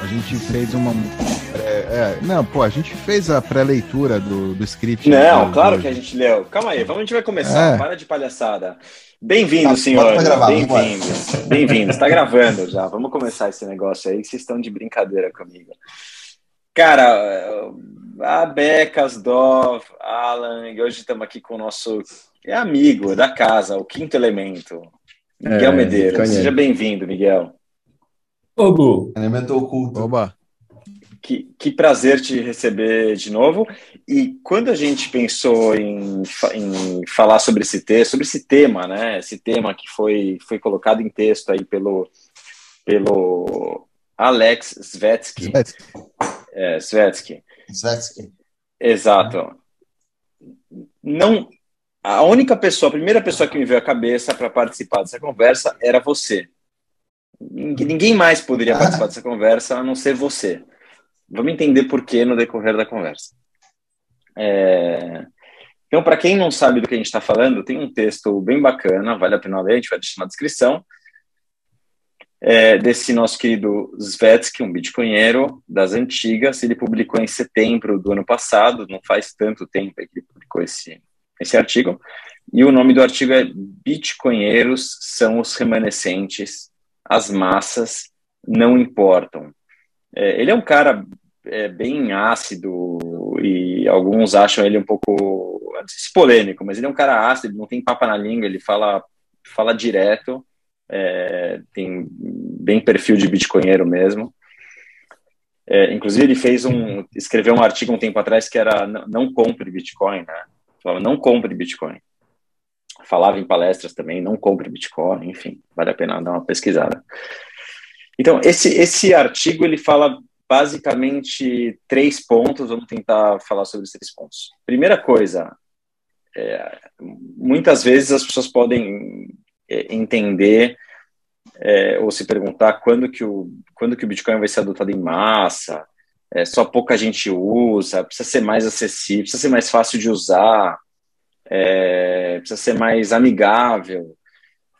A gente fez uma. É, é, não, pô, a gente fez a pré-leitura do, do script. Não, do, claro do... que a gente leu. Calma aí, vamos, a gente vai começar. É. Para de palhaçada. Bem-vindo, tá, senhor. Bem-vindos. Bem-vindos. Está gravando já. Vamos começar esse negócio aí, que vocês estão de brincadeira comigo. Cara, a Becas, Dov, Alan, e hoje estamos aqui com o nosso amigo da casa, o quinto elemento, Miguel é, Medeiros. Seja bem-vindo, Miguel. Obo. Elemento oculto. Oba. Que, que prazer te receber de novo. E quando a gente pensou em, em falar sobre esse texto, sobre esse tema, né? Esse tema que foi, foi colocado em texto aí pelo, pelo Alex Svetsky. Svetsky. É, Svetsky. Svetsky. Exato. Não, a única pessoa, a primeira pessoa que me veio à cabeça para participar dessa conversa era você. Ninguém mais poderia participar dessa conversa a não ser você. Vamos entender por que no decorrer da conversa. É... Então, para quem não sabe do que a gente está falando, tem um texto bem bacana, vale a pena ler, a gente vai deixar na descrição, é, desse nosso querido Svetsky, um bitcoinheiro das antigas. Ele publicou em setembro do ano passado, não faz tanto tempo que ele publicou esse, esse artigo. E o nome do artigo é Bitcoinheiros são os remanescentes, as massas não importam. É, ele é um cara é, bem ácido e alguns acham ele um pouco polêmico, mas ele é um cara ácido, não tem papa na língua, ele fala, fala direto é, tem bem perfil de bitcoinheiro mesmo. É, inclusive ele fez um, escreveu um artigo um tempo atrás que era não, compre Bitcoin, né? Falava não compre Bitcoin. Falava em palestras também, não compre Bitcoin, enfim, vale a pena dar uma pesquisada. Então esse esse artigo ele fala basicamente três pontos. Vamos tentar falar sobre esses três pontos. Primeira coisa, é, muitas vezes as pessoas podem é, entender é, ou se perguntar quando que, o, quando que o Bitcoin vai ser adotado em massa, é, só pouca gente usa, precisa ser mais acessível, precisa ser mais fácil de usar, é, precisa ser mais amigável,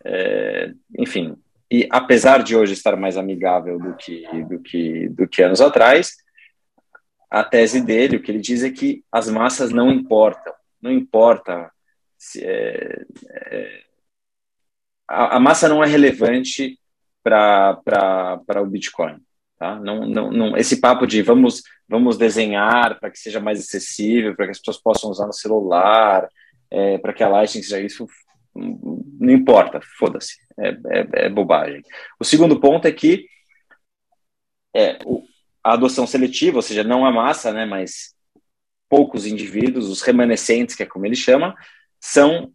é, enfim. E apesar de hoje estar mais amigável do que, do que, do que anos atrás, a tese dele, o que ele diz é que as massas não importam, não importa se, é, é, a, a massa não é relevante para o Bitcoin. Tá? Não, não, não, esse papo de vamos, vamos desenhar para que seja mais acessível, para que as pessoas possam usar no celular, é, para que a Lightning seja isso, não importa, foda-se, é, é, é, bobagem. O segundo ponto é que é, o, a adoção seletiva, ou seja, não a massa, né, mas poucos indivíduos, os remanescentes, que é como ele chama, são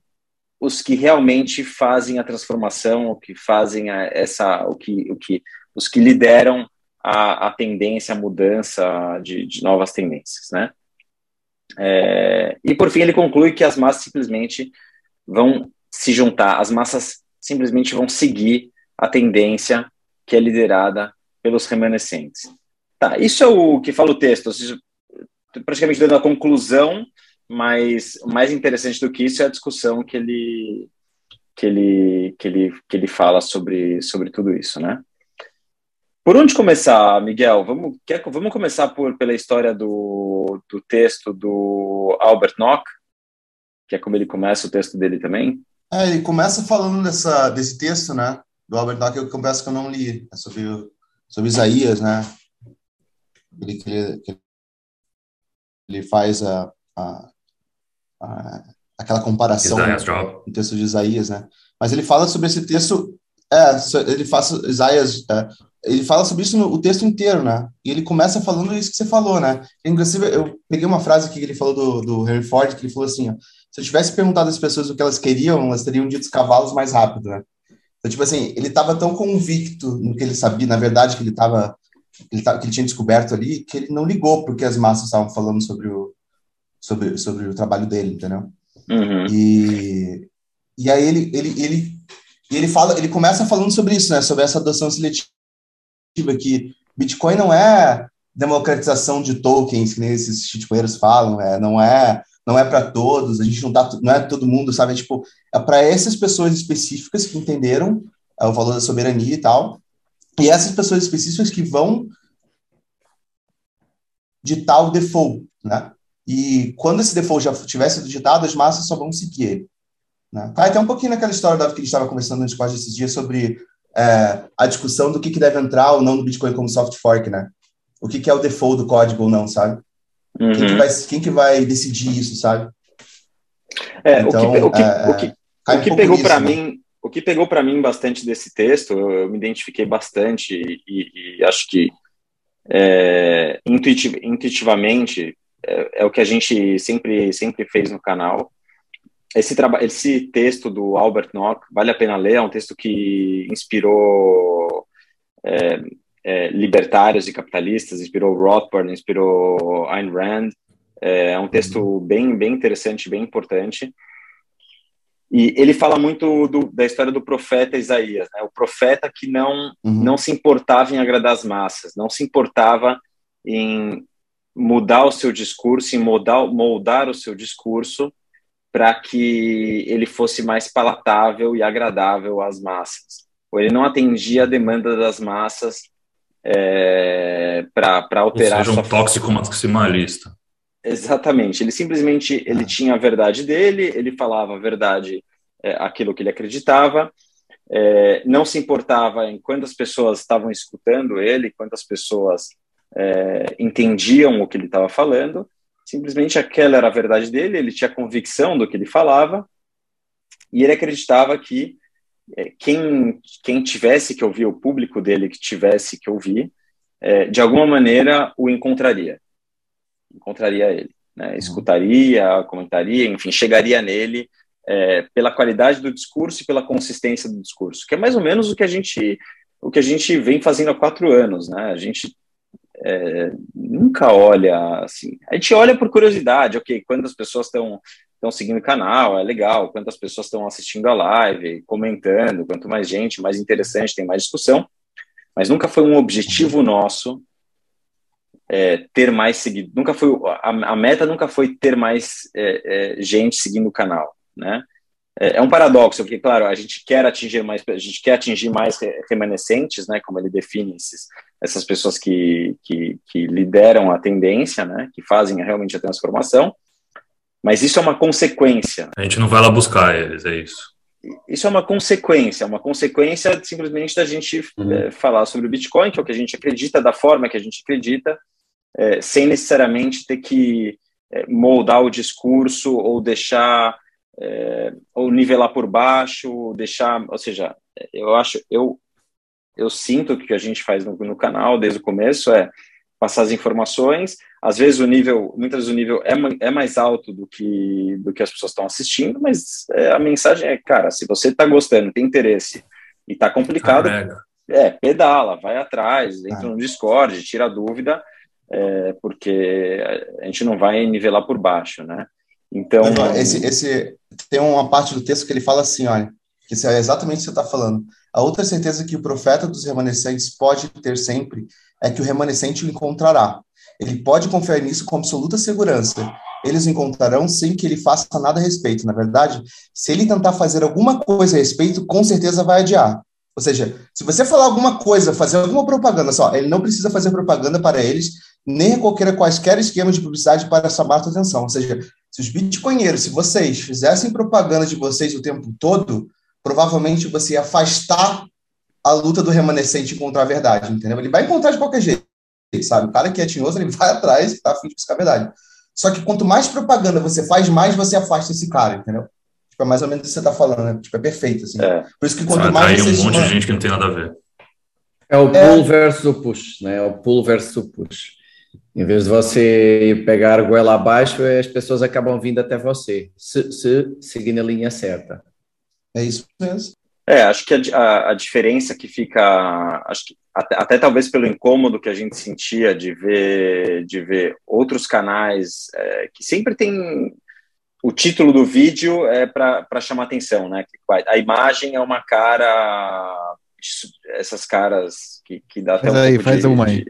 os que realmente fazem a transformação, o que fazem a, essa, o que, o que, os que lideram a, a tendência, a mudança de, de novas tendências, né? É, e por fim ele conclui que as massas simplesmente vão se juntar, as massas simplesmente vão seguir a tendência que é liderada pelos remanescentes. Tá, isso é o que fala o texto, seja, praticamente dando a conclusão mas o mais interessante do que isso é a discussão que ele que ele que ele que ele fala sobre sobre tudo isso, né? Por onde começar, Miguel? Vamos quer, vamos começar por pela história do, do texto do Albert Nock, que é como ele começa o texto dele também. É, ele começa falando dessa desse texto, né? Do Albert Nock, eu confesso que eu não li, é sobre sobre Isaías, né? Ele, que ele, que ele faz a, a aquela comparação no texto de Isaías, né? Mas ele fala sobre esse texto, é, ele faz Isaías, é, ele fala sobre isso no o texto inteiro, né? E ele começa falando isso que você falou, né? Inclusive, eu peguei uma frase aqui que ele falou do, do Henry Ford, que ele falou assim, ó, se eu tivesse perguntado às pessoas o que elas queriam, elas teriam dito os cavalos mais rápido, né? Então, tipo assim, ele estava tão convicto no que ele sabia, na verdade, que ele estava ele, que ele tinha descoberto ali, que ele não ligou porque as massas estavam falando sobre o, sobre, sobre o trabalho dele, entendeu? Uhum. E, e aí ele, ele, ele, ele, fala, ele começa falando sobre isso, né? Sobre essa adoção seletiva, que Bitcoin não é democratização de tokens, que nem esses shitcoiners falam, é, não é não é para todos, a gente não tá, não é todo mundo, sabe? É, tipo, é para essas pessoas específicas que entenderam é, o valor da soberania e tal, e essas pessoas específicas que vão ditar o default, né? E quando esse default já tiver sido ditado, as massas só vão seguir ele. Né? Cai até um pouquinho naquela história Davi, que a gente estava conversando no Discord esses dias sobre é, a discussão do que, que deve entrar ou não no Bitcoin como soft fork, né? O que, que é o default do código ou não, sabe? Uhum. Quem, que vai, quem que vai decidir isso, sabe? É, então, o que, o que, é, o que, o que um pegou para né? mim o que pegou para mim bastante desse texto, eu, eu me identifiquei bastante e, e acho que é, intuitiv, intuitivamente é, é, o que a gente sempre sempre fez no canal. Esse trabalho, esse texto do Albert Nock vale a pena ler. É um texto que inspirou é, é, libertários e capitalistas, inspirou Rothbard, inspirou Ayn Rand. É, é um texto bem bem interessante, bem importante. E ele fala muito do, da história do profeta Isaías, né? o profeta que não, uhum. não se importava em agradar as massas, não se importava em mudar o seu discurso, em moldar, moldar o seu discurso para que ele fosse mais palatável e agradável às massas. Ou ele não atendia a demanda das massas é, para alterar. Ou seja, um tóxico maximalista. Exatamente. Ele simplesmente ele ah. tinha a verdade dele, ele falava a verdade, é, aquilo que ele acreditava, é, não se importava em quantas pessoas estavam escutando ele, quantas pessoas é, entendiam o que ele estava falando. Simplesmente aquela era a verdade dele, ele tinha convicção do que ele falava e ele acreditava que é, quem, quem tivesse que ouvir, o público dele que tivesse que ouvir, é, de alguma maneira o encontraria encontraria ele, né? Uhum. escutaria, comentaria, enfim, chegaria nele é, pela qualidade do discurso e pela consistência do discurso, que é mais ou menos o que a gente o que a gente vem fazendo há quatro anos, né? A gente é, nunca olha assim, a gente olha por curiosidade, ok, quantas pessoas estão estão seguindo o canal, é legal, quantas pessoas estão assistindo a live, comentando, quanto mais gente, mais interessante, tem mais discussão, mas nunca foi um objetivo nosso é, ter mais seguido. Nunca foi a, a, meta nunca foi ter mais é, é, gente seguindo o canal, né? É, é, um paradoxo, porque claro a gente quer atingir mais, a gente quer atingir mais remanescentes, né? Como ele define esses, essas pessoas que, que, que lideram a tendência, né? Que fazem realmente a transformação. Mas isso é uma consequência. A gente não vai lá buscar eles, é isso isso é uma consequência, uma consequência simplesmente da gente uhum. é, falar sobre o Bitcoin, que é o que a gente acredita, da forma que a gente acredita, é, sem necessariamente ter que é, moldar o discurso ou deixar ou nivelar por baixo, deixar, ou seja, eu acho, eu eu sinto que o que a gente faz no, no canal desde o começo é passar as informações. Às vezes o nível, muitas vezes o nível é, é mais alto do que do que as pessoas estão assistindo, mas é, a mensagem é, cara, se você está gostando, tem interesse e está complicado, é pedala, vai atrás, entra ah. no Discord, tira dúvida é, porque a gente não vai nivelar por baixo, né? Então. Esse, esse, tem uma parte do texto que ele fala assim: olha, que é exatamente o que você está falando. A outra certeza que o profeta dos remanescentes pode ter sempre é que o remanescente o encontrará. Ele pode confiar nisso com absoluta segurança. Eles o encontrarão sem que ele faça nada a respeito. Na verdade, se ele tentar fazer alguma coisa a respeito, com certeza vai adiar. Ou seja, se você falar alguma coisa, fazer alguma propaganda, só, ele não precisa fazer propaganda para eles, nem a quaisquer esquemas de publicidade para chamar a atenção. Ou seja, se os bitcoinheiros, se vocês fizessem propaganda de vocês o tempo todo, provavelmente você ia afastar a luta do remanescente contra a verdade, entendeu? Ele vai encontrar de qualquer jeito, sabe? O cara que é tinhoso, ele vai atrás e tá afim de buscar a verdade. Só que quanto mais propaganda você faz, mais você afasta esse cara, entendeu? Tipo, é mais ou menos o que você tá falando, né? Tipo, é perfeito, assim. É. Por isso que quanto mais você... um monte de gente que não tem nada a ver. É o pull é... versus o push, né? É o pull versus o push. Em vez de você pegar a goela abaixo, as pessoas acabam vindo até você, se, se seguir a linha certa. É isso mesmo. É, acho que a, a, a diferença que fica, acho que até, até, talvez pelo incômodo que a gente sentia de ver, de ver outros canais é, que sempre tem o título do vídeo é para chamar atenção, né? A imagem é uma cara, essas caras que, que dá até um aí, faz de, uma aí.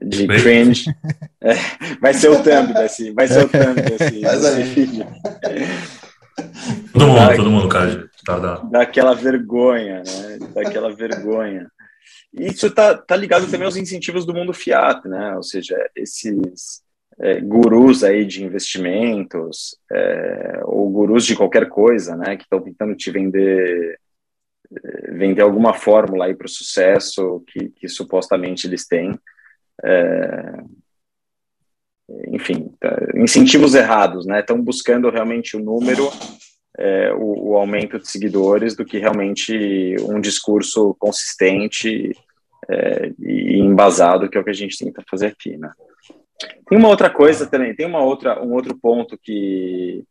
De, de cringe. É, vai ser o thumb desse, vai ser o thumb desse, desse vídeo. Todo mundo, todo mundo, cara. Daquela vergonha, né? Daquela vergonha. Isso está tá ligado também aos incentivos do mundo fiat, né? Ou seja, esses é, gurus aí de investimentos é, ou gurus de qualquer coisa, né? Que estão tentando te vender é, vender alguma fórmula aí para o sucesso que, que, supostamente eles têm. É, enfim, tá, incentivos errados, né? Estão buscando realmente o número é, o, o, aumento de seguidores do que realmente um discurso consistente é, e embasado, que é o que a gente tenta fazer aqui, né? Tem uma outra coisa também, tem uma outra, um outro ponto que,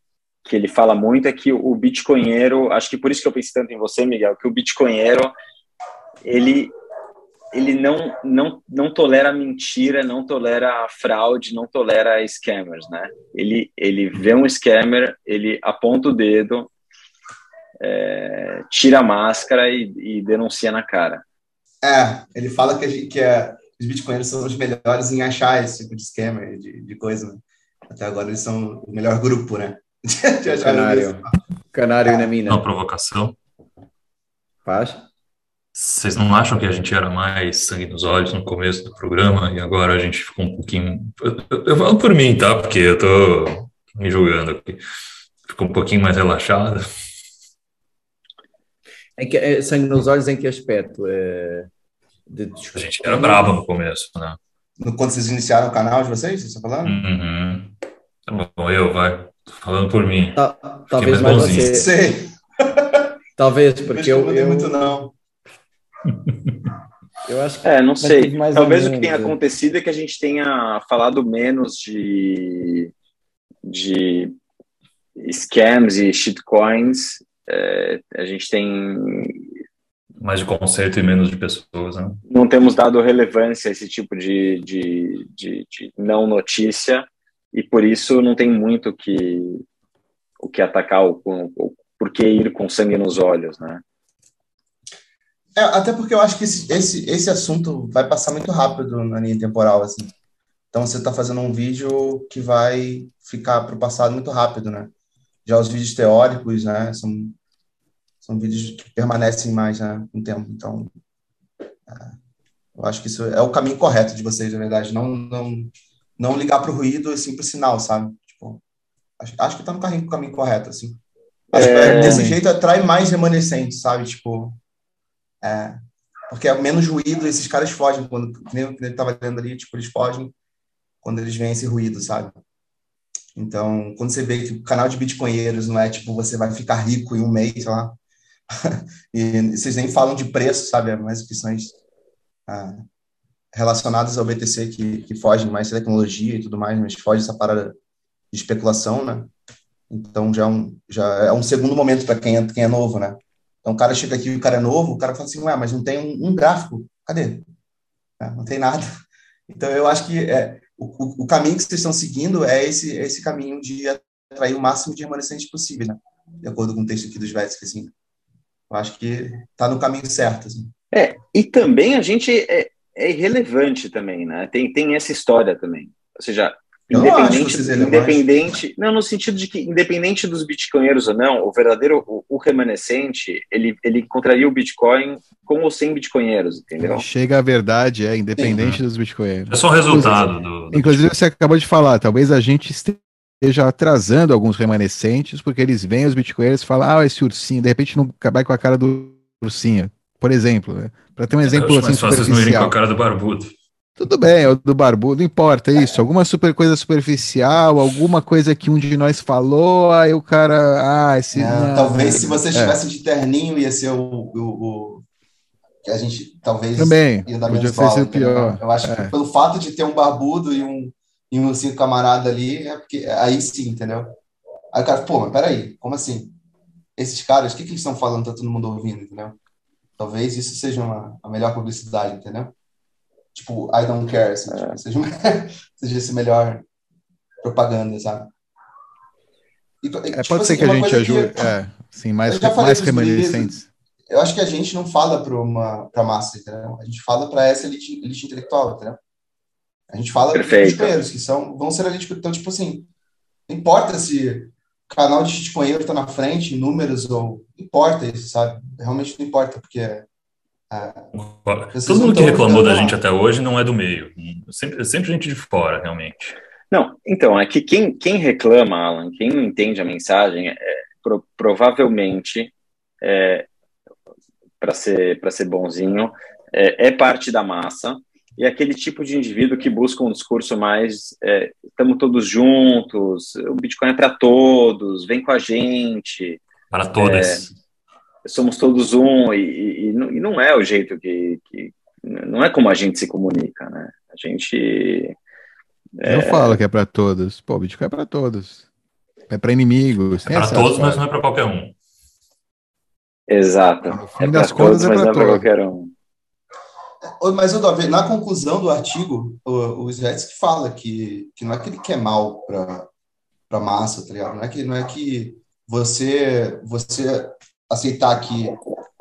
que ele fala muito, é que o bitcoinheiro, acho que por isso que eu pensei tanto em você, Miguel, que o bitcoinheiro, ele, ele não, não, não tolera mentira, não tolera fraude, não tolera scammers, né? Ele, ele vê um scammer, ele aponta o dedo, é, tira a máscara e, e, denuncia na cara. É, ele fala que, que é, os bitcoiners são os melhores em achar esse tipo de scammer, de, de coisa. Né? Até agora eles são o melhor grupo, né? de achar canário. Canário é. na mina. Uma provocação. Faz? Vocês não acham que a gente era mais sangue nos olhos no começo do programa e agora a gente ficou um pouquinho. Eu, eu falo por mim, tá? Porque eu tô me julgando aqui. Ficou um pouquinho mais relaxado. Em que, é, sangue nos olhos em que aspecto? É, de... A gente era brabo no começo, né? Quando vocês iniciaram o canal de vocês, você está falando? Uhum. Tá bom, eu, vai. Tô falando por mim. Tá, talvez mais, mais você. Sei. Talvez, porque eu. Não eu... muito, não. Eu acho que é, não sei. Talvez o que tenha acontecido é que a gente tenha falado menos de, de scams e shitcoins. É, a gente tem mais de conceito e menos de pessoas, né? Não temos dado relevância a esse tipo de, de, de, de não notícia e por isso não tem muito que, o que atacar, o, o, por que ir com sangue nos olhos, né? É, até porque eu acho que esse, esse, esse assunto vai passar muito rápido na linha temporal, assim. Então você está fazendo um vídeo que vai ficar para o passado muito rápido, né? Já os vídeos teóricos, né? São, são vídeos que permanecem mais, né? O tempo. Então, é, eu acho que isso é o caminho correto de vocês, na verdade. Não, não, não ligar para o ruído e sim para o sinal, sabe? Tipo, acho, acho que está no caminho, caminho correto, assim. É... que desse jeito atrai mais remanescentes, sabe? Tipo, é, porque é menos ruído, esses caras fogem quando ele estava lendo ali, tipo, eles fogem quando eles veem esse ruído, sabe? Então, quando você vê que o canal de bitcoinheiros não é tipo você vai ficar rico em um mês lá, e vocês nem falam de preço, sabe? É mais opções ah, relacionadas ao BTC que, que fogem mais tecnologia e tudo mais, mas foge essa parada de especulação, né? Então já é um, já é um segundo momento para quem, é, quem é novo, né? Então o cara chega aqui, o cara é novo, o cara fala assim, ué, mas não tem um, um gráfico, cadê? É, não tem nada. Então eu acho que é, o, o, caminho que vocês estão seguindo é esse, é esse caminho de atrair o máximo de remanescentes possível, né? De acordo com o texto aqui dos Vetsky, assim. Eu acho que está no caminho certo, assim. É, e também a gente é, é irrelevante também, né? Tem, tem essa história também. Ou seja, Independente, não independente, não no sentido de que independente dos bitcoinheiros ou não, o verdadeiro, o, o, remanescente, ele, ele encontraria o Bitcoin com ou sem bitcoinheiros, entendeu? Chega a verdade, é independente Sim. dos bitcoinheiros. É só o resultado do, do Inclusive você acabou de falar, talvez a gente esteja atrasando alguns remanescentes porque eles veem os bitcoinheiros e falam, ah, esse ursinho, de repente não acabar com a cara do ursinho, por exemplo, né? Para ter um exemplo assim, mais fácil não irem com a cara do barbudo. Tudo bem, é o do barbudo, não importa isso. Alguma super coisa superficial, alguma coisa que um de nós falou, aí o cara. Ah, esse. É, talvez se você estivesse é. de terninho ia ser o, o, o, que a gente talvez Também, ia dar menos ser pior. Eu acho é. que pelo fato de ter um barbudo e um, e um cinco camarada ali, é porque aí sim, entendeu? Aí o cara, pô, mas peraí, como assim? Esses caras, o que, que eles estão falando, tá todo mundo ouvindo, entendeu? Talvez isso seja uma, a melhor publicidade, entendeu? Tipo, I don't care, assim, tipo, é. tipo, seja, seja esse melhor propaganda, sabe? E, é, tipo, pode ser assim, que a gente ajude, que, é, sim, mais, mais remanescentes. Eu acho que a gente não fala para uma pra massa, entendeu? A gente fala para essa elite, elite intelectual, entendeu? A gente fala para os primeiros, que são, vão ser elite. Então, tipo assim, não importa se o canal de shitcoinheiro está na frente, em números, ou. Não importa isso, sabe? Realmente não importa, porque É, Todo mundo que reclamou da gente até hoje não é do meio. Sempre, sempre gente de fora, realmente. Não, então, é que quem, quem reclama, Alan, quem não entende a mensagem, é, pro, provavelmente, é, para ser, ser bonzinho, é, é, parte da massa, e é aquele tipo de indivíduo que busca um discurso mais estamos é, todos juntos, o Bitcoin é para todos, vem com a gente. Para todas. Somos todos um, e, e, e, não é o jeito que, que. Não é como a gente se comunica, né? A gente é... Eu falo que é para todos. Pô, Bitcoin é para todos. É para inimigos. É para todos, mas não é para qualquer um. Exato. No fim é das contas, todos, é para é qualquer um. Mas, Odove, na conclusão do artigo, o, o Svetsky fala que, que não é que ele quer mal para a massa, tá ligado? Não é que, não é que você, você aceitar que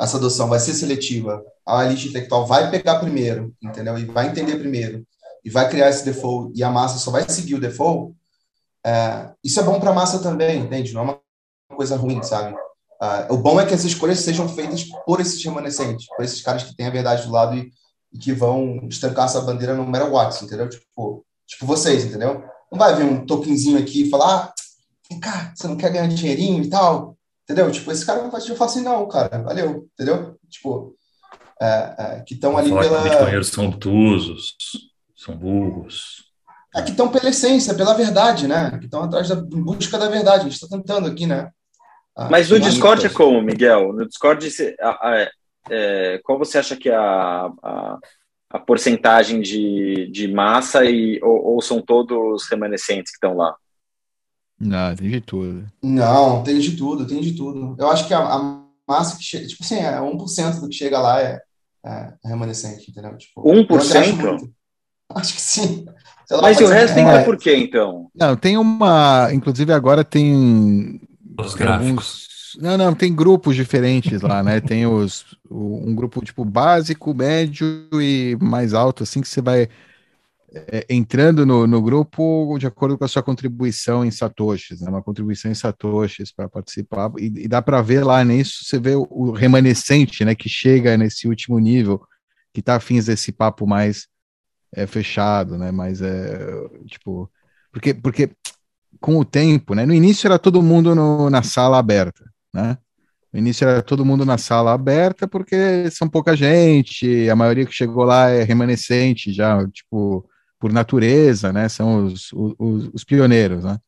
essa adoção vai ser seletiva, a elite intelectual vai pegar primeiro, entendeu? E vai entender primeiro e vai criar esse default e a massa só vai seguir o default, é, isso é bom para a massa também, entende? Não é uma coisa ruim, sabe? Uh, o bom é que as escolhas sejam feitas por esses remanescentes, por esses caras que têm a verdade do lado e, e que vão estancar essa bandeira no matter what, entendeu? Tipo, tipo vocês, entendeu? Não vai vir um tokenzinho aqui e falar, ah, vem cá, você não quer ganhar dinheirinho e tal, entendeu? Tipo, esse cara não vai te falar assim, não, cara, valeu, entendeu? Tipo, é, é, que estão ali pela... Que bitcoinheiros são obtusos são burros. É que estão pela essência, pela verdade, né? Que estão atrás da em busca da verdade. A gente está tentando aqui, né? Ah, Mas no Discord é como, Miguel? No Discord, é, qual você acha que é a, a, a porcentagem de, de massa e, ou, ou são todos remanescentes que estão lá? Não, tem de tudo. Não, tem de tudo, tem de tudo. Eu acho que a, a massa que chega, tipo assim, é 1% do que chega lá é, é remanescente, entendeu? Tipo, 1%? Acho que sim. Lá, Mas e o resto entra é... por quê, então? Não, tem uma. Inclusive, agora tem. Os gráficos. Não, não, tem grupos diferentes lá, né? Tem os, um grupo tipo básico, médio e mais alto, assim, que você vai é, entrando no, no grupo de acordo com a sua contribuição em satoshis, né? Uma contribuição em satoshis para participar e, e dá para ver lá nisso, você vê o, o, remanescente, né? Que chega nesse último nível, que está afins desse papo mais é fechado, né? Mas é tipo, porque porque com o tempo, né? No início era todo mundo no, na sala aberta, né? No início era todo mundo na sala aberta porque são pouca gente, a maioria que chegou lá é remanescente já, tipo, por natureza, né? São os, os, os pioneiros, né?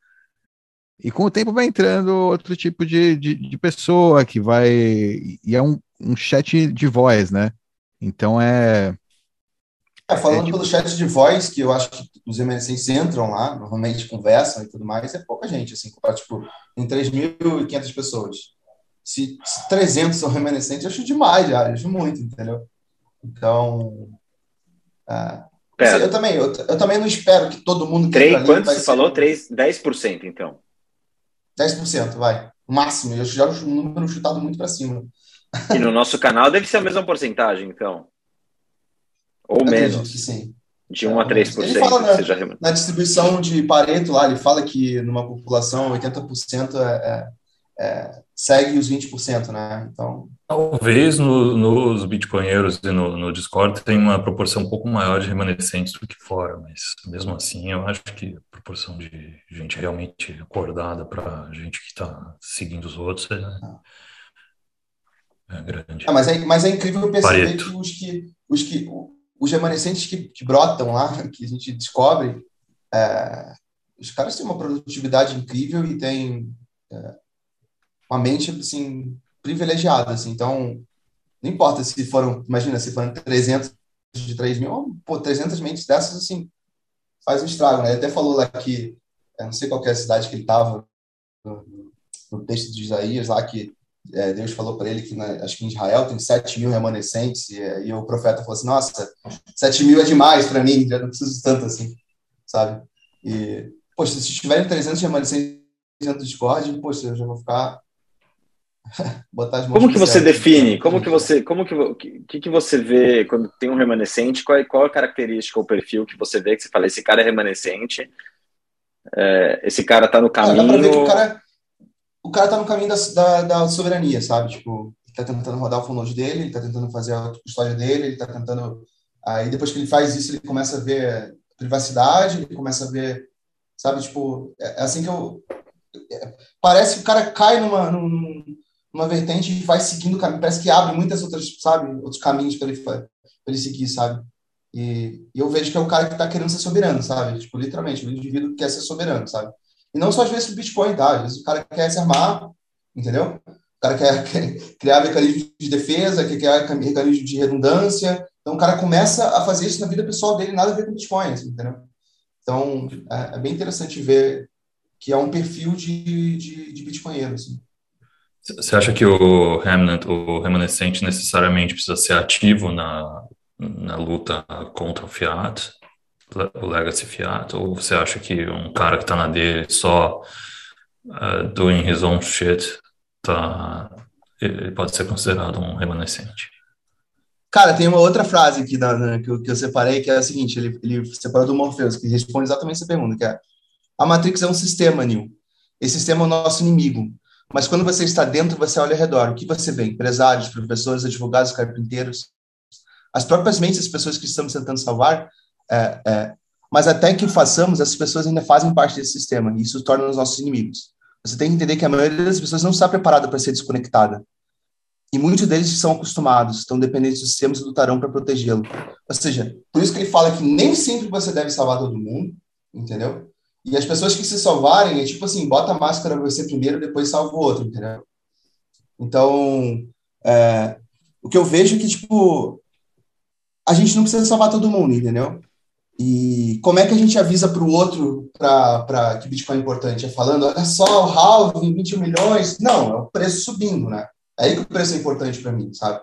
E com o tempo vai entrando outro tipo de, de, de pessoa que vai. E é um, um chat de voz, né? Então é é, falando é, pelo chat de voz, que eu acho que os remanescentes entram lá, normalmente conversam e tudo mais, é pouca gente, assim, tipo, em 3.500 pessoas. Se, se 300 são remanescentes, eu acho demais já, acho muito, entendeu? Então, é, assim, eu, também, eu, eu, também não espero que todo mundo... 3, quanto você ser... falou? 3, 10%, então. 10%, vai. O máximo, eu já um número chutado muito para cima. E no nosso canal deve ser a mesma porcentagem, então. Ou menos. sim. De 1 a 3%. Ele fala na, seja... na distribuição de Pareto lá, ele fala que numa população 80% é, é, é, segue os 20%, né? Então. Talvez no, nos bitcoinheiros e no, no, Discord tem uma proporção um pouco maior de remanescentes do que fora, mas mesmo assim eu acho que a proporção de gente realmente acordada para gente que está seguindo os outros é, é grande. É, mas, é, mas é incrível perceber Pareto. que os que, os que os remanescentes que, que brotam lá, que a gente descobre, é, os caras têm uma produtividade incrível e têm é, uma mente assim privilegiada, assim. Então, não importa se foram, imagina, se foram 300 de 3 mil, pô, 300 mentes dessas, assim, faz um estrago, né? Ele até falou lá que, não sei qual é a cidade que ele estava, no, no, texto de Isaías, lá que é, Deus falou para ele que na, acho que em Israel tem 7 mil remanescentes, e, e, o profeta falou assim: Nossa, 7 mil é demais para mim, já não preciso tanto assim, sabe? E, poxa, se tiverem 300 remanescentes dentro do Discord, poxa, eu já vou ficar. Como que você define? Como que você, como que, que, que você vê quando tem um remanescente? Qual, qual a característica ou perfil que você vê que você fala, esse cara é remanescente, é, esse cara tá no caminho. Ah, ver que o cara o cara tá no caminho da, da, da soberania, sabe? Tipo, está tentando rodar o full node dele, ele está tentando fazer a custódia dele, ele está tentando. Aí depois que ele faz isso, ele começa a ver privacidade, ele começa a ver, sabe, tipo, é, é assim que eu. É, parece que o cara cai numa, numa vertente e vai seguindo o caminho, parece que abre muitas outras, sabe, outros caminhos para ele, ele seguir, sabe? E, e, eu vejo que é o cara que está querendo ser soberano, sabe? Tipo, literalmente, o indivíduo quer ser soberano, sabe? E não só às vezes o Bitcoin, tá? Às vezes o cara quer se armar, entendeu? O cara quer, quer criar mecanismos de defesa, quer criar mecanismos de redundância. Então o cara começa a fazer isso na vida pessoal dele, nada a ver com Bitcoin, assim, entendeu? Então é, é, bem interessante ver que é um perfil de, de, de Bitcoinheiro, assim. Você acha que o remnant, o remanescente necessariamente precisa ser ativo na, na luta contra o fiat, o legacy fiat, ou você acha que um cara que está na dele só uh, doing his own shit, tá, ele pode ser considerado um remanescente? Cara, tem uma outra frase aqui na, na, que, eu, que, eu, separei, que é a seguinte, ele, ele separou do Morpheus, que responde exatamente essa pergunta, que é a Matrix é um sistema, Neil. Esse sistema é o nosso inimigo. Mas quando você está dentro, você olha ao redor. O que você vê? Empresários, professores, advogados, carpinteiros. As próprias mentes das pessoas que estamos tentando salvar. É, é, mas até que façamos, essas pessoas ainda fazem parte desse sistema. E isso torna os nossos inimigos. Você tem que entender que a maioria das pessoas não está preparada para ser desconectada. E muitos deles são acostumados, estão dependentes dos sistemas e lutarão para protegê-lo. Ou seja, por isso que ele fala que nem sempre você deve salvar todo mundo, entendeu? E as pessoas que se salvarem é tipo assim, bota a máscara você primeiro, depois salva o outro, entendeu? Então, é, o que eu vejo é que, tipo, a gente não precisa salvar todo mundo, entendeu? E como é que a gente avisa para o outro para que Bitcoin é importante? É falando, olha só, o halving, 21 milhões. Não, é o preço subindo, né? É aí que o preço é importante para mim, sabe?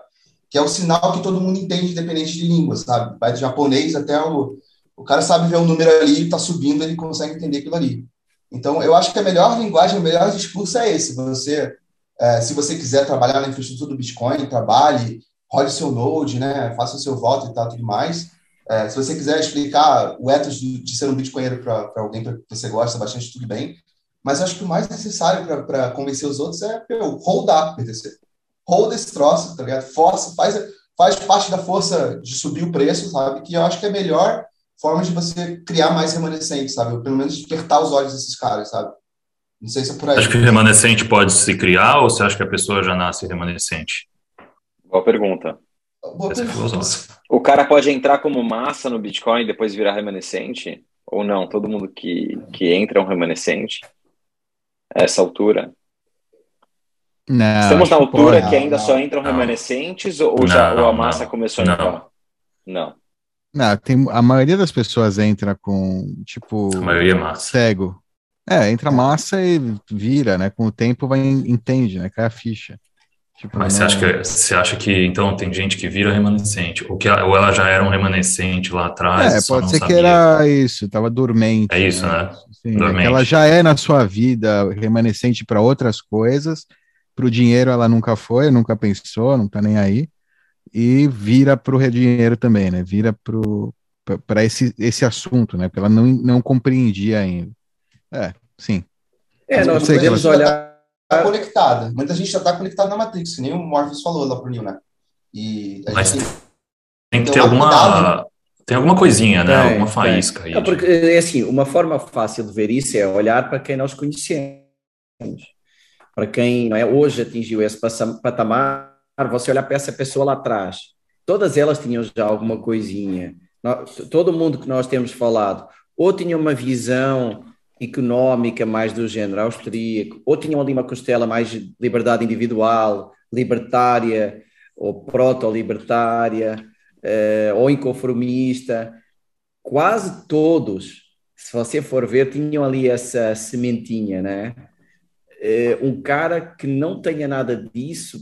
Que é o sinal que todo mundo entende, independente de língua, sabe? Vai de japonês até o, o cara sabe ver um número ali, está subindo, ele consegue entender aquilo ali. Então, eu acho que a melhor linguagem, o melhor discurso é esse. Você, é, se você quiser trabalhar na infraestrutura do Bitcoin, trabalhe, rode seu Node, né, faça o seu voto e tal, tudo mais. É, se você quiser explicar o ethos de, ser um Bitcoinheiro para alguém que você gosta bastante, tudo bem. Mas acho que o mais necessário para convencer os outros é meu, hold up, PTC. Hold esse troço, tá ligado? Força, faz, faz parte da força de subir o preço, sabe? Que eu acho que é melhor formas de você criar mais remanescentes, sabe? Ou pelo menos despertar os olhos desses caras, sabe? Não sei se é por aí. Acho que o remanescente pode se criar ou você acha que a pessoa já nasce remanescente? Boa pergunta. Boa Essa é pergunta. É o cara pode entrar como massa no Bitcoin e depois virar remanescente? Ou não? Todo mundo que, que entra é um remanescente? A essa altura? Não, Estamos na altura que, que ainda não, só entram não. remanescentes ou, já, ou a massa começou a entrar? Não. Não, tem, a maioria das pessoas entra com, tipo, a maioria é massa. cego. É, entra massa e vira, né? Com o tempo vai entende, né? Cai a ficha. Tipo, Mas não... você, acha que, você acha que então tem gente que vira remanescente? Ou, que, ou ela já era um remanescente lá atrás? É, pode ser sabia. que era isso, tava dormente. É isso, né? né? Sim, dormente. ela já é na sua vida remanescente para outras coisas, para o dinheiro ela nunca foi, nunca pensou, não tá nem aí e vira para o dinheiro também, né? Vira para esse, esse assunto, né? Porque ela não, não compreendia ainda. É, sim. É, nós podemos ela... olhar. Está conectada. Muita gente já está conectada na Matrix, que nem o Morpheus falou lá pro Neil, né? E Mas tem, tem que ter alguma. Tem alguma coisinha, né? Tem, alguma faísca aí. Não, porque, é assim, uma forma fácil de ver isso é olhar para quem nós conhecemos. Para quem não é, hoje atingiu esse patamar você olhar para essa pessoa lá atrás, todas elas tinham já alguma coisinha. Todo mundo que nós temos falado, ou tinha uma visão económica mais do género austríaco, ou tinham ali uma costela mais de liberdade individual, libertária, ou proto-libertária, uh, ou inconformista. Quase todos, se você for ver, tinham ali essa sementinha, né? Uh, um cara que não tenha nada disso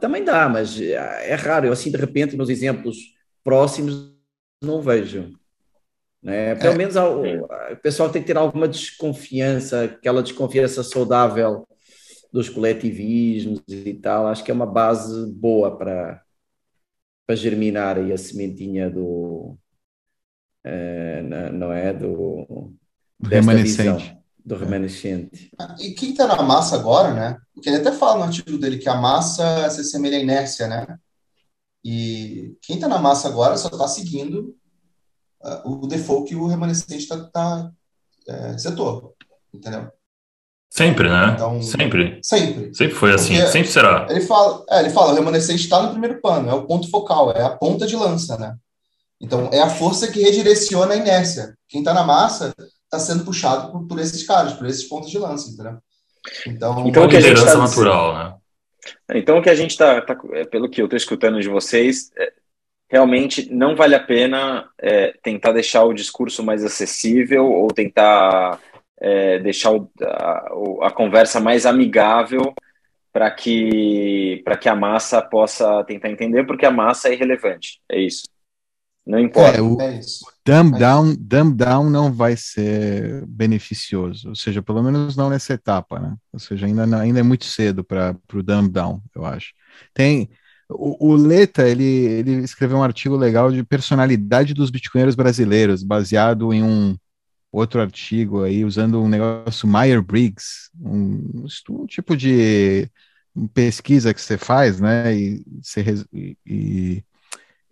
também dá, mas é, é raro. Eu, assim, de repente, nos exemplos próximos, não vejo. Né? Pelo é. menos o pessoal tem que ter alguma desconfiança, aquela desconfiança saudável dos coletivismos e tal. Acho que é uma base boa para, para germinar aí a sementinha do. Uh, não é? Do. Remanescente. Do remanescente. E quem está na massa agora, né? Porque ele até fala no artigo dele que a massa se assemelha à inércia, né? E quem está na massa agora só está seguindo uh, o default que o remanescente está tá, é, setor, entendeu? Sempre, né? Então, sempre. Sempre. Sempre foi assim, Porque sempre será. Ele fala, é, ele fala, o remanescente está no primeiro plano, é o ponto focal, é a ponta de lança, né? Então, é a força que redireciona a inércia. Quem está na massa está sendo puxado por, por, esses caras, por esses pontos de lança, entendeu? Então, então que a gente tá natural, né? Então, o que a gente está, tá, é, pelo que eu estou escutando de vocês, é, realmente não vale a pena é, tentar deixar o discurso mais acessível ou tentar é, deixar o, a, a, conversa mais amigável para que, que a massa possa tentar entender, porque a massa é irrelevante. É isso. Não importa. É, o é dumb, down, dumb down não vai ser beneficioso, ou seja, pelo menos não nessa etapa, né? Ou seja, ainda, ainda é muito cedo para o dumb down, eu acho. Tem. O, o Leta, ele, ele escreveu um artigo legal de personalidade dos bitcoinheiros brasileiros, baseado em um, outro artigo aí usando um negócio Meyer-Briggs, um, um, tipo de pesquisa que você faz, né, e, você, e, e,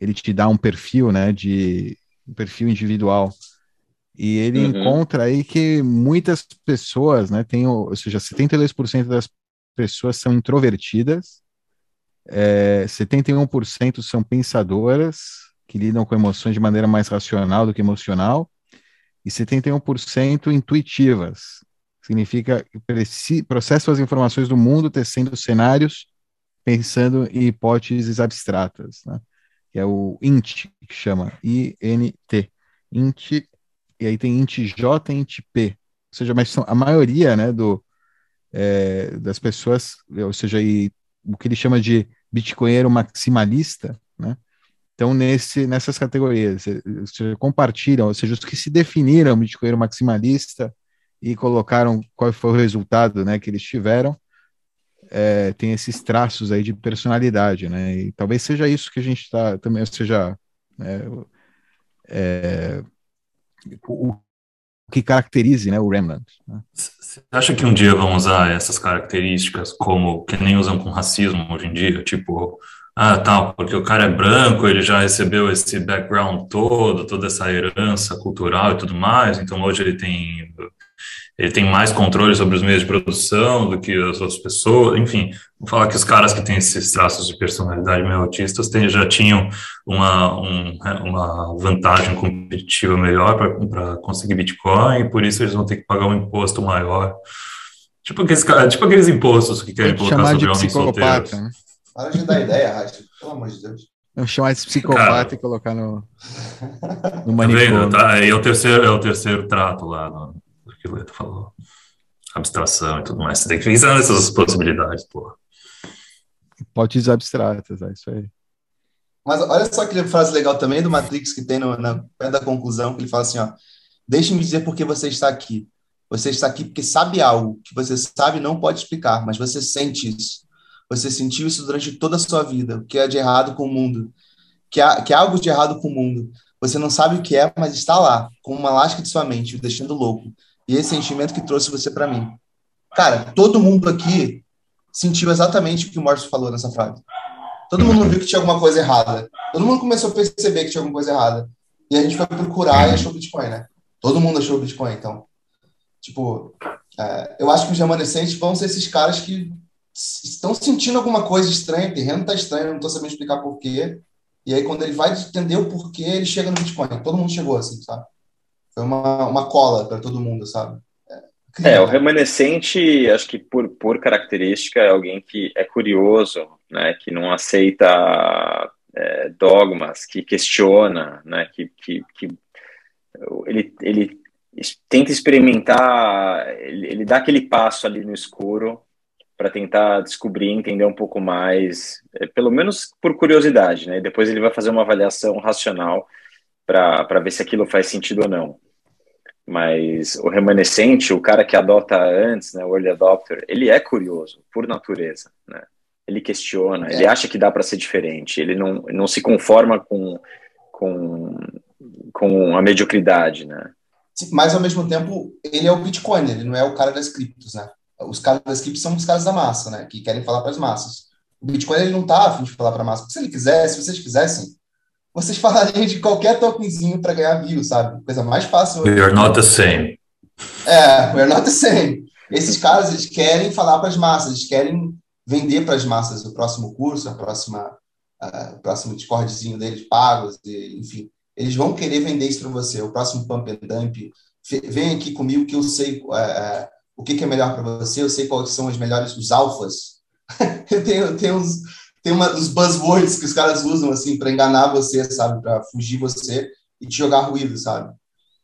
ele te dá um perfil, né, de um perfil individual. E ele uhum. encontra aí que muitas pessoas, né, tem, ou seja, 72% das pessoas são introvertidas, é, 71% são pensadoras, que lidam com emoções de maneira mais racional do que emocional, e 71% intuitivas. Significa que processam as informações do mundo tecendo cenários, pensando em hipóteses abstratas, né? Que é o INT, que chama I-N-T. INT, e aí tem INT J e INT P. Ou seja, mas são, a maioria né, do, é, das pessoas, ou seja, e, o que ele chama de bitcoinheiro maximalista, né, então, nesse, nessas categorias, você compartilham, ou seja, os que se definiram bitcoinheiro maximalista e colocaram qual foi o resultado né, que eles tiveram, é, tem esses traços aí de personalidade, né? E talvez seja isso que a gente está também, seja né, é, o, o, que caracterize né, o Remnant. Né? Você acha que um dia vão usar essas características como que nem usam com racismo hoje em dia, tipo ah, tal, porque o cara é branco, ele já recebeu esse background todo, toda essa herança cultural e tudo mais, então hoje ele tem ele tem mais controle sobre os meios de produção do que as outras pessoas, enfim, vou falar que os caras que têm esses traços de personalidade meio autistas têm, já tinham uma, um, uma vantagem competitiva melhor para conseguir Bitcoin, e por isso eles vão ter que pagar um imposto maior. Tipo aqueles, tipo aqueles impostos que querem colocar sobre homens solteiros. Né? Para de dar ideia, Racha. Pelo amor de Deus. Vamos chamar de psicopata Cara, e colocar no, no manicômio. Tá vendo? Tá? É, o terceiro, é o terceiro trato lá no, do que o Leto falou. Abstração e tudo mais. Você tem que pensar nessas possibilidades, pô. Hipóteses abstratas, é isso aí. Mas olha só que frase legal também do Matrix que tem no, na pé da conclusão, que ele fala assim, ó, deixe-me dizer por que você está aqui. Você está aqui porque sabe algo que você sabe não pode explicar, mas você sente isso. Você sentiu isso durante toda a sua vida, o que é de errado com o mundo, que há, que há algo de errado com o mundo. Você não sabe o que é, mas está lá, com uma lasca de sua mente, o deixando louco. E esse sentimento que trouxe você para mim. Cara, todo mundo aqui sentiu exatamente o que o Márcio falou nessa frase. Todo mundo viu que tinha alguma coisa errada. Todo mundo começou a perceber que tinha alguma coisa errada. E a gente foi procurar e achou Bitcoin, né? Todo mundo achou Bitcoin, então. Tipo, é, eu acho que os remanescentes vão ser esses caras que estão sentindo alguma coisa estranha, o terreno está estranho, não estou sabendo explicar porquê. E aí, quando ele vai entender o porquê, ele chega no Bitcoin. Todo mundo chegou assim, sabe? Foi uma, uma cola para todo mundo, sabe? É, é, o remanescente, acho que por, por característica, é alguém que é curioso, né? Que não aceita é, dogmas, que questiona, né? Que, que, que ele, ele tenta experimentar, ele, ele dá aquele passo ali no escuro para tentar descobrir, entender um pouco mais, é, pelo menos por curiosidade, né? Depois ele vai fazer uma avaliação racional para ver se aquilo faz sentido ou não. Mas o remanescente, o cara que adota antes, né, o early adopter, ele é curioso por natureza, né? Ele questiona, é. ele acha que dá para ser diferente, ele não, não se conforma com, com, com a mediocridade, né? mas ao mesmo tempo ele é o Bitcoin, ele não é o cara das criptos, né? Os caras das criptos são os caras da massa, né? Que querem falar para as massas. O Bitcoin ele não tá afim de falar para a massa. Se ele quisesse, se vocês quisessem, vocês falariam de qualquer tokenzinho para ganhar view, sabe? Coisa mais fácil. We are not the same. É, we are not the same. Esses caras eles querem falar para as massas, eles querem vender para as massas o próximo curso, a próxima, uh, o próximo Discordzinho deles pagos, e, enfim. Eles vão querer vender isso para você, o próximo pump and dump. Vem aqui comigo que eu sei uh, uh, o que, que, é melhor para você, eu sei quais são os melhores, os alfas. tem, tem, uns, tem uma dos buzzwords que os caras usam assim para enganar você, sabe? Para fugir você e te jogar ruído, sabe?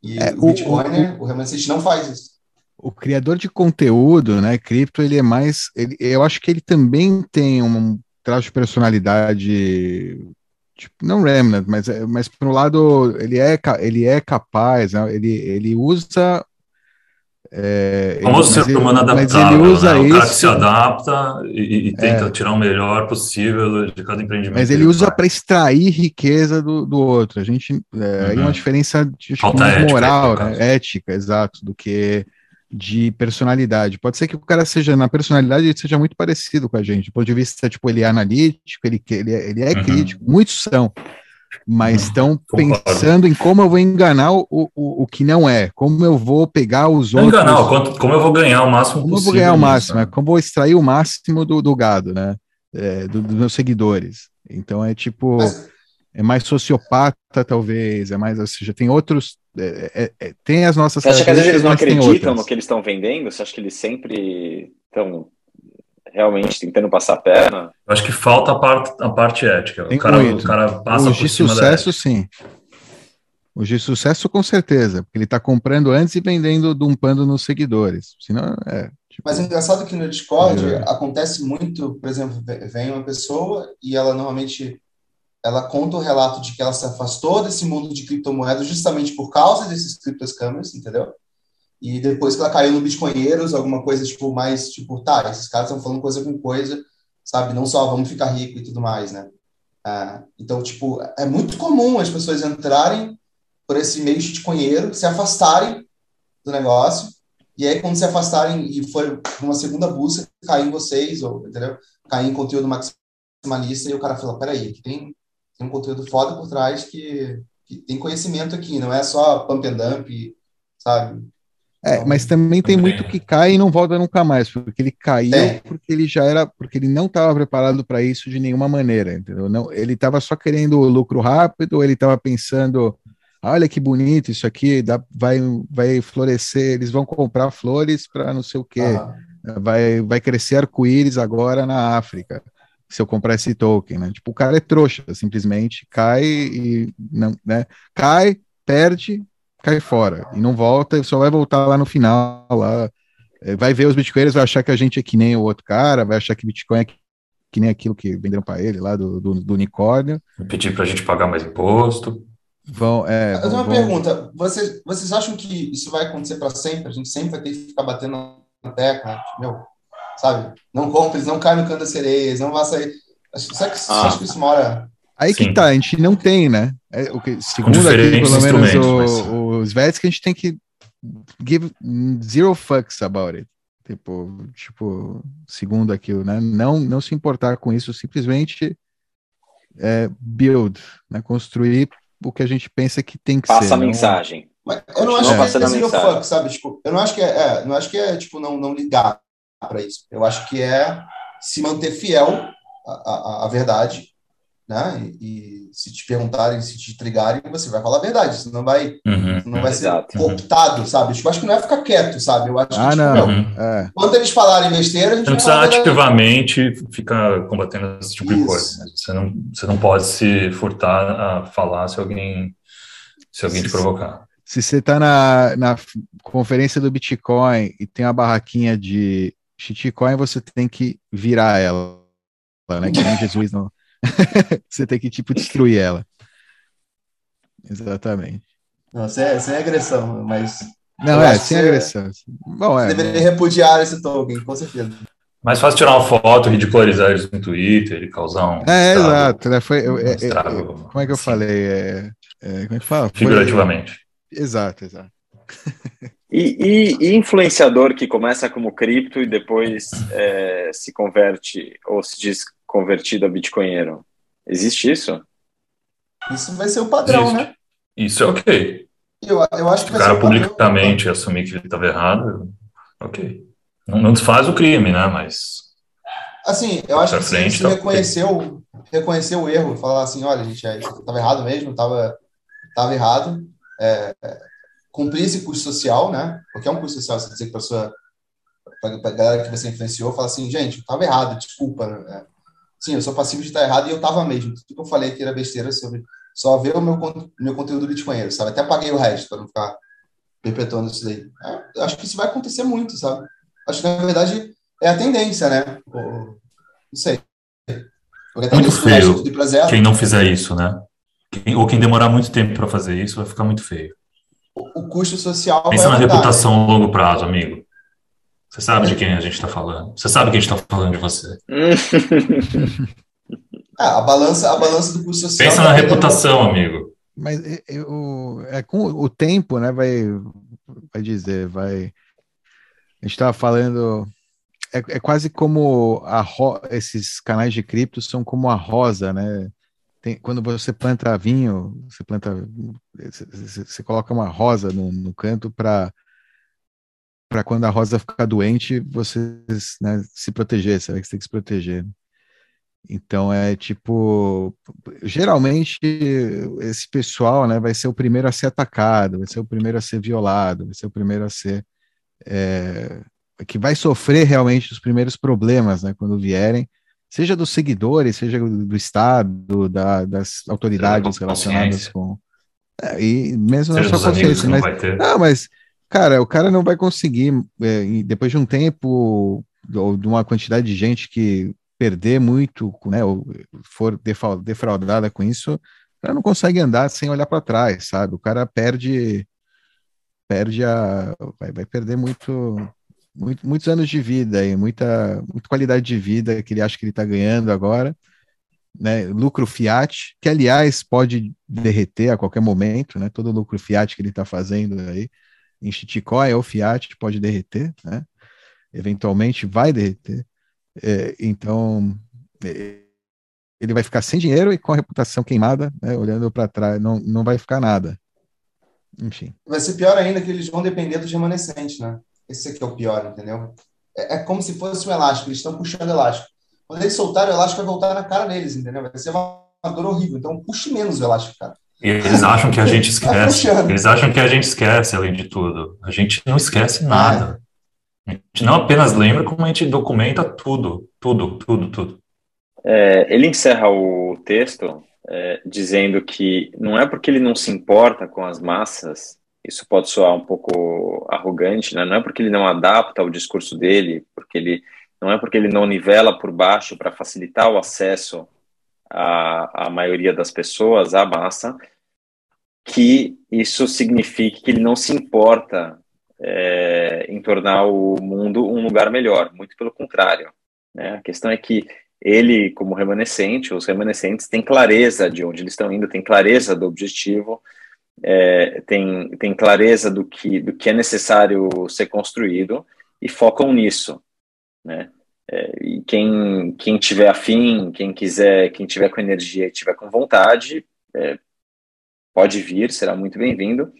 E é, o Bitcoin, o, o, o remanescente não faz isso. O criador de conteúdo, né, cripto, ele é mais, ele, eu acho que ele também tem um traço de personalidade tipo, não remnant, mas, é, mas por um lado ele é, ele é capaz, né? ele, ele usa é, Famoso ser humano adaptável, ele usa né? o cara que se adapta e, e tenta é, tirar o melhor possível de cada empreendimento. Mas ele usa para extrair riqueza do, do outro. A gente é, uhum. uma diferença de ética, moral, né? ética, exato, do que de personalidade. Pode ser que o cara seja, na personalidade, ele seja muito parecido com a gente. Do ponto de vista, tipo, ele é analítico, ele, ele, é, ele é uhum. crítico, muitos são mas estão pensando em como eu vou enganar o, o, o que não é, como eu vou pegar os não outros. Enganar, quanto, como eu vou ganhar o máximo como possível. Como eu vou ganhar o máximo, é, como eu vou extrair o máximo do, do gado, né? É, do, dos meus seguidores. Então é tipo. Mas... É mais sociopata, talvez, é mais, ou seja, tem outros. É, é, é tem as nossas. Você acha que às vezes eles não acreditam no que eles estão vendendo? Você acha que eles sempre estão realmente tentando passar a perna. Eu acho que falta a parte, a parte ética. o cara, o cara passa Os de sucesso, sim. Os de sucesso, com certeza, porque ele está comprando antes e vendendo, dumpando nos seguidores. Senão, é. Tipo... Mas é engraçado que no Discord é. acontece muito, por exemplo, vem uma pessoa e ela normalmente ela conta o relato de que ela se afastou desse mundo de criptomoedas justamente por causa desses criptoscammers, entendeu? E depois que ela caiu no Bitcoinheiros, alguma coisa tipo mais tipo, tá, esses caras estão falando coisa com coisa, sabe? Não só vamos ficar rico e tudo mais, né? É, então, tipo, é muito comum as pessoas entrarem por esse meio bitcoinheiro, se afastarem do negócio, e aí quando se afastarem e for uma segunda busca, cair em vocês, ou, entendeu? Cair em conteúdo maximalista, e o cara fala, peraí, aqui tem, tem um conteúdo foda por trás que, que tem conhecimento aqui, não é só pump and dump, sabe? É, mas também tem muito que cai e não volta nunca mais, porque ele caiu é. porque ele já era, porque ele não estava preparado para isso de nenhuma maneira, entendeu? Não, ele estava só querendo lucro rápido, ele estava pensando, olha que bonito isso aqui, dá, vai, vai florescer, eles vão comprar flores para não sei o quê, uhum. vai, vai crescer arco-íris agora na África, se eu comprar esse token, né? Tipo, o cara é trouxa, simplesmente cai e não, né? Cai, perde, cai fora e não volta, só vai voltar lá no final, lá, é, vai ver os bitcoinheiros, vai achar que a gente é que nem o outro cara, vai achar que Bitcoin é que, que nem aquilo que venderam para ele lá do, do, do unicórnio. Pedir para a gente pagar mais imposto. Vão, é, Mas uma vão... pergunta, vocês, vocês acham que isso vai acontecer para sempre? A gente sempre vai ter que ficar batendo na tecla, meu, sabe? Não compre, não cai no canto das sereias, não vá sair. Será que, ah. acha que isso mora Aí Sim. que tá, a gente não tem, né? É, o que, segundo aqui, pelo menos o, mas... os vets que a gente tem que give zero fucks about it. Tipo, tipo, segundo aquilo, né? Não, não se importar com isso, simplesmente é, build, né? Construir o que a gente pensa que tem que Passa ser. Passa a mensagem. Mas eu não acho que é zero fuck, sabe? Tipo, eu não acho que é, é, não acho que é tipo não, não ligar para isso. Eu acho que é se manter fiel à, à, à verdade né? E, e, se te perguntarem, se te intrigarem, você vai falar a verdade, você não vai, uhum, não vai ser cooptado, sabe? Eu acho que não é ficar quieto, sabe? Eu acho que, ah, tipo, não. Uhum. é. quando eles falarem besteira, a gente não precisa ativamente ficar combatendo esse tipo Isso. de coisa. Você não, você não pode se furtar a falar se alguém, se alguém te provocar. Se você está na, na conferência do Bitcoin e tem uma barraquinha de shitcoin, você tem que virar ela, né? Que nem Jesus não você tem que, tipo, destruir ela. Exatamente. Não, sem, é, sem é agressão, mas. Não, é, sem agressão. Bom, é, deveria repudiar esse token, com certeza. Mais fácil tirar uma foto, ridicularizar eles no Twitter e causar um. É, estrago, exato. Né? Foi, eu, um estrago, como é que eu falei? É, como é que fala? Figurativamente. Foi, exato, exato. E, e, e, influenciador que começa como cripto e depois é, se converte ou se diz convertido a bitcoinheiro? Existe isso? Isso vai ser o padrão, Existe. né? Isso é ok. Eu, eu acho que o cara publicamente assumir que ele estava errado, ok. Não, não desfaz o crime, né? Mas. Assim, eu acho que frente, se, tá reconheceu, reconheceu o erro, falar assim, olha, gente, estava é, errado mesmo, estava tava errado. É, cumprir esse custo social, né? Porque é um custo social você dizer para a pessoa, para a galera que você influenciou, falar assim, gente, estava errado, desculpa. Né? Sim, eu sou passivo de estar errado e eu estava mesmo. Tudo que eu falei que era besteira sobre só ver o meu, meu conteúdo bitcoinheiro, sabe? Até paguei o resto para não ficar perpetuando isso daí. É, acho que isso vai acontecer muito, sabe? Acho que, na verdade, é a tendência, né? não sei. Muito feio quem não fizer isso, né? Quem, ou quem demorar muito tempo para fazer isso vai ficar muito feio o custo social. Pensa na reputação a longo prazo, amigo. Você sabe de quem a gente está falando. Você sabe que a gente está falando de você. é, a balança, a balança do custo social. Pensa na reputação, amigo. Mas eu, é com o tempo, né? Vai, vai dizer, vai. A gente estava falando. É, é, quase como a ro, esses canais de cripto são como a rosa, né? Tem, quando você planta vinho, você planta, você, você coloca uma rosa no, no canto para para quando a rosa ficar doente, você né, se proteger, você tem que se proteger. Então é tipo, geralmente esse pessoal, né, vai ser o primeiro a ser atacado, vai ser o primeiro a ser violado, vai ser o primeiro a ser é, que vai sofrer realmente os primeiros problemas, né, quando vierem, seja dos seguidores, seja do Estado, da, das autoridades relacionadas com. É, e mesmo seja na sua consciência, mas. Não, mas, cara, o cara não vai conseguir, é, depois de um tempo, ou de uma quantidade de gente que perder muito, né, ou for defraudada com isso, o cara não consegue andar sem olhar para trás, sabe? O cara perde perde a vai, vai perder muito muito, muitos anos de vida e muita, muita qualidade de vida que ele acha que ele está ganhando agora. Né, lucro fiat, que aliás pode derreter a qualquer momento, né, todo lucro fiat que ele está fazendo aí em Shitcoin ou fiat pode derreter, né, eventualmente vai derreter. É, então, é, ele vai ficar sem dinheiro e com a reputação queimada, né, olhando para trás, não, não vai ficar nada. Enfim. Vai ser pior ainda que eles vão depender dos remanescentes, né? Esse aqui é o pior, entendeu? É, é como se fosse um elástico, eles estão puxando elástico. Quando eles soltarem o elástico, vai voltar na cara deles, entendeu? Vai ser uma dor horrível. Então, puxe menos o elástico, cara. E eles acham que a gente esquece. eles acham que a gente esquece, além de tudo. A gente não esquece nada. A gente não apenas lembra, como a gente documenta tudo, tudo, tudo, tudo. É, ele encerra o texto é, dizendo que não é porque ele não se importa com as massas isso pode soar um pouco arrogante, né? não é porque ele não adapta o discurso dele, porque ele não é porque ele não nivela por baixo para facilitar o acesso à, à maioria das pessoas, à massa, que isso signifique que ele não se importa é, em tornar o mundo um lugar melhor, muito pelo contrário. Né? A questão é que ele, como remanescente, os remanescentes têm clareza de onde eles estão indo, têm clareza do objetivo, é, tem, tem clareza do que, do que é necessário ser construído e focam nisso, né? É, e quem, quem tiver afim, quem quiser, quem tiver com energia e tiver com vontade, é, pode vir, será muito bem-vindo.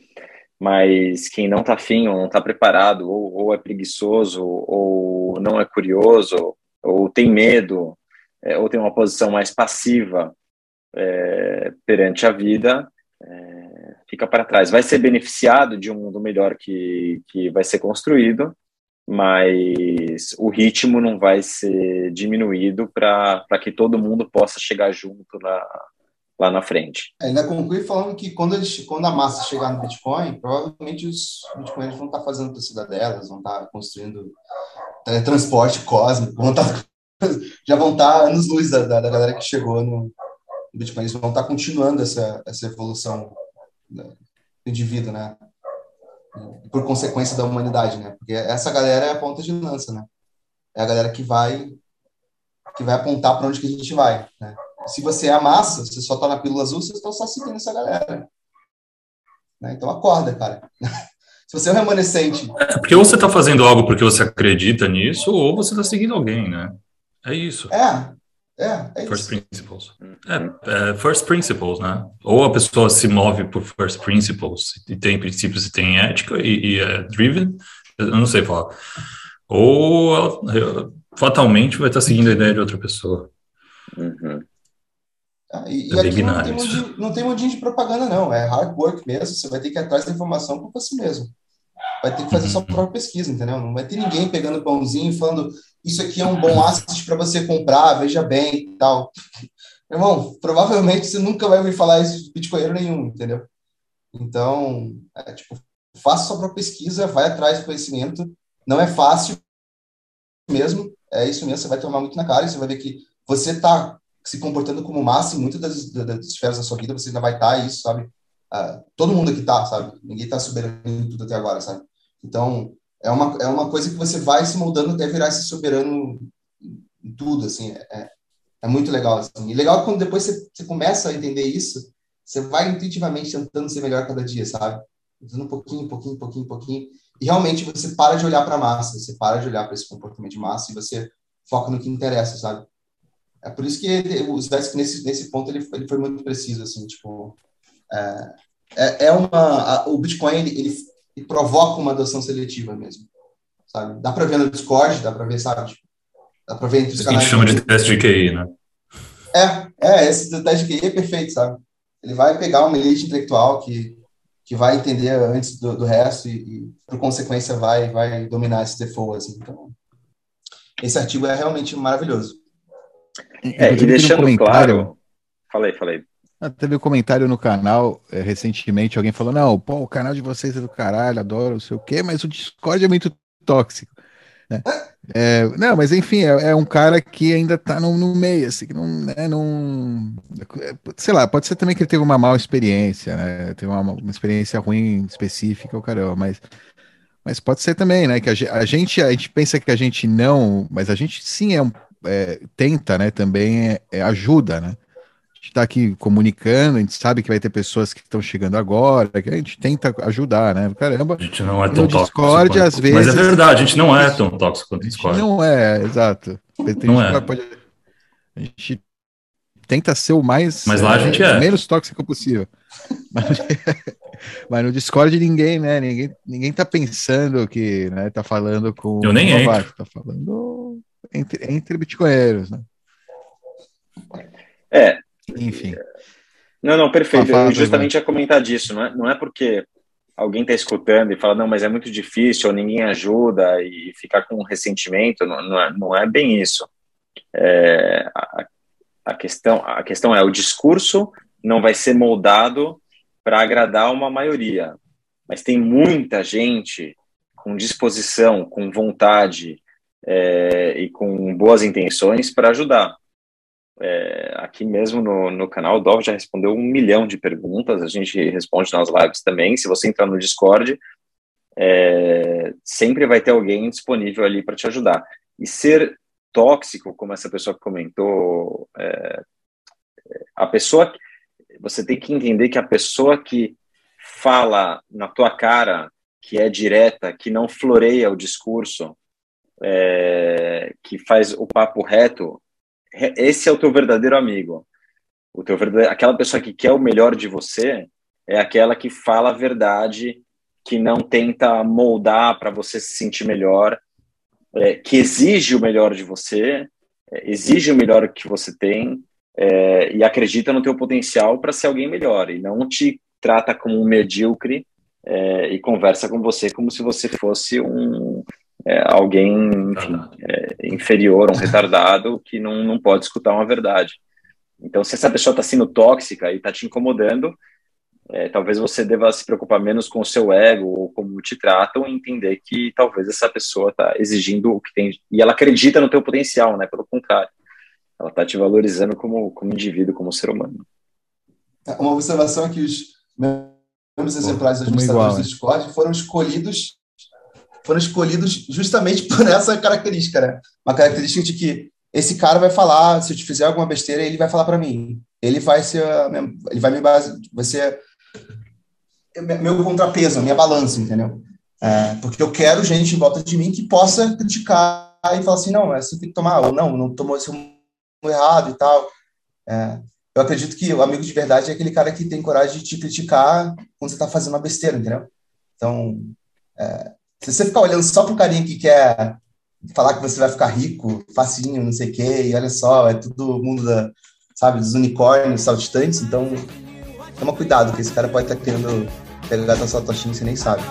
Mas quem não está afim, ou não está preparado, ou, ou, é preguiçoso, ou não é curioso, ou tem medo, é, ou tem uma posição mais passiva é, perante a vida, é, fica para trás. Vai ser beneficiado de um mundo melhor que, que vai ser construído, mas o ritmo não vai ser diminuído para que todo mundo possa chegar junto na, lá na frente. Ainda conclui falando que quando, eles, quando a massa chegar no Bitcoin, provavelmente os Bitcoins vão estar fazendo torcida delas, vão estar construindo transporte cósmico, vão estar, já vão estar anos luz da, da, galera que chegou no Bitcoin, eles vão estar continuando essa, essa evolução indivíduo, né? Por consequência da humanidade, né? Porque essa galera é a ponta de lança, né? É a galera que vai que vai apontar para onde que a gente vai, né? Se você é a massa, você só tá na pílula azul, você está só seguindo essa galera. Né? Então acorda, cara. Se você é um remanescente. É, porque ou você está fazendo algo porque você acredita nisso, ou você está seguindo alguém, né? É isso. É, é, é First isso. principles. É, é, first principles, né? Ou a pessoa se move por first principles e tem princípios e tem ética e, e é driven, eu não sei falar. Ou ela, fatalmente vai estar seguindo a ideia de outra pessoa. Uhum. Ah, E, É e bem aqui não tem, isso. mundinho, não tem mundinho de propaganda, não. É hard work mesmo. Você vai ter que ir atrás da informação por você mesmo. Vai ter que fazer Uhum. sua própria pesquisa, entendeu? Não vai ter ninguém pegando pãozinho e falando isso aqui é um bom asset para você comprar, veja bem e tal. Irmão, provavelmente você nunca vai ouvir falar isso de bitcoinheiro nenhum, entendeu? Então, é, tipo, faça sua própria pesquisa, vai atrás do conhecimento. Não é fácil mesmo, é isso mesmo, você vai tomar muito na cara e você vai ver que você está se comportando como massa em muitas das, das esferas da sua vida, você ainda vai estar isso, sabe? Ah, todo mundo aqui tá, sabe? Ninguém tá soberano em tudo até agora, sabe? Então, é uma, é uma coisa que você vai se moldando até virar esse soberano em tudo, assim, é, é muito legal, assim. E legal quando depois você, você começa a entender isso, você vai intuitivamente tentando ser melhor cada dia, sabe? Tentando um pouquinho, pouquinho, pouquinho, pouquinho, e realmente você para de olhar para a massa, você para de olhar para esse comportamento de massa e você foca no que interessa, sabe? É por isso que ele, o Zvetsky, nesse, nesse ponto, ele, ele foi muito preciso, assim, tipo... É, é, uma... A, o Bitcoin, ele, ele, ele, provoca uma adoção seletiva mesmo, sabe? Dá para ver no Discord, dá para ver, sabe? Tipo, dá para ver entre os canais... A gente chama de teste de QI, né? É, é, esse teste de QI é perfeito, sabe? Ele vai pegar uma elite intelectual que, que vai entender antes do, do resto e, e, por consequência, vai, vai dominar esse default, assim. Então, esse artigo é realmente maravilhoso. É, e deixando um claro. Falei, falei. Ah, teve um comentário no canal é, recentemente, alguém falou: não, pô, o canal de vocês é do caralho, adoro, não sei o quê, mas o Discord é muito tóxico. Né? É, não, mas enfim, é, é, um cara que ainda tá no, no meio, assim, que não, né, não. Sei lá, pode ser também que ele teve uma mal experiência, né? Teve uma, uma experiência ruim específica, o caramba, mas. Mas pode ser também, né? Que a, gente, a gente pensa que a gente não, mas a gente sim é um, é, tenta, né? Também é, é ajuda, né? A gente está aqui comunicando, a gente sabe que vai ter pessoas que estão chegando agora, que a gente tenta ajudar, né? Caramba. A gente não é tão no tóxico. Discord, às vezes. Mas é verdade, a gente não é tão tóxico quanto o Discord. Não é, exato. Tem não é. Pode, a gente tenta ser o mais. Mas lá a gente é. Menos tóxico possível. Mas, mas, no Discord ninguém, né? Ninguém, ninguém tá pensando que, né? Tá falando com. Eu nem novato, Tá falando entre, entre bitcoinheiros, né? É. Enfim. Não, não, perfeito. Eu justamente ia comentar disso. Não é, não é porque alguém está escutando e fala, não, mas é muito difícil, ou ninguém ajuda e ficar com ressentimento. Não, não, é, não é bem isso. É, a, a, questão, a questão é: o discurso não vai ser moldado para agradar uma maioria, mas tem muita gente com disposição, com vontade é, e com boas intenções para ajudar. É, aqui mesmo no, no canal, o Dov já respondeu um milhão de perguntas, a gente responde nas lives também. Se você entrar no Discord, é, sempre vai ter alguém disponível ali para te ajudar. E ser tóxico, como essa pessoa comentou, é, a pessoa. Você tem que entender que a pessoa que fala na tua cara, que é direta, que não floreia o discurso, é, que faz o papo reto, esse é o teu verdadeiro amigo. O teu verdadeiro, aquela pessoa que quer o melhor de você é aquela que fala a verdade, que não tenta moldar para você se sentir melhor, é, que exige o melhor de você, é, exige o melhor que você tem é, e acredita no teu potencial para ser alguém melhor e não te trata como um medíocre é, e conversa com você como se você fosse um é, alguém enfim, é, inferior, um retardado que não, não pode escutar uma verdade. Então, se essa pessoa está sendo tóxica e está te incomodando, é, talvez você deva se preocupar menos com o seu ego ou como te tratam e entender que talvez essa pessoa está exigindo o que tem e ela acredita no teu potencial, né? Pelo contrário, ela está te valorizando como, como indivíduo, como ser humano. Uma observação é que os membros exemplares dos administradores do Discord foram escolhidos foram escolhidos justamente por essa característica, né? Uma característica de que esse cara vai falar, se eu te fizer alguma besteira, ele vai falar para mim. Ele vai ser, ele vai me base, vai ser meu contrapeso, minha balança, entendeu? É, porque eu quero gente em volta de mim que possa criticar e falar assim, não, você tem que tomar, ou não, não tomou esse errado e tal. É, eu acredito que o amigo de verdade é aquele cara que tem coragem de te criticar quando você está fazendo uma besteira, entendeu? Então, é, se você ficar olhando só pro carinha que quer falar que você vai ficar rico, facinho, não sei o quê, e olha só, é tudo mundo da, sabe, dos unicórnios saltitantes, então toma cuidado, que esse cara pode estar tá querendo pegar tua sua e você nem sabe.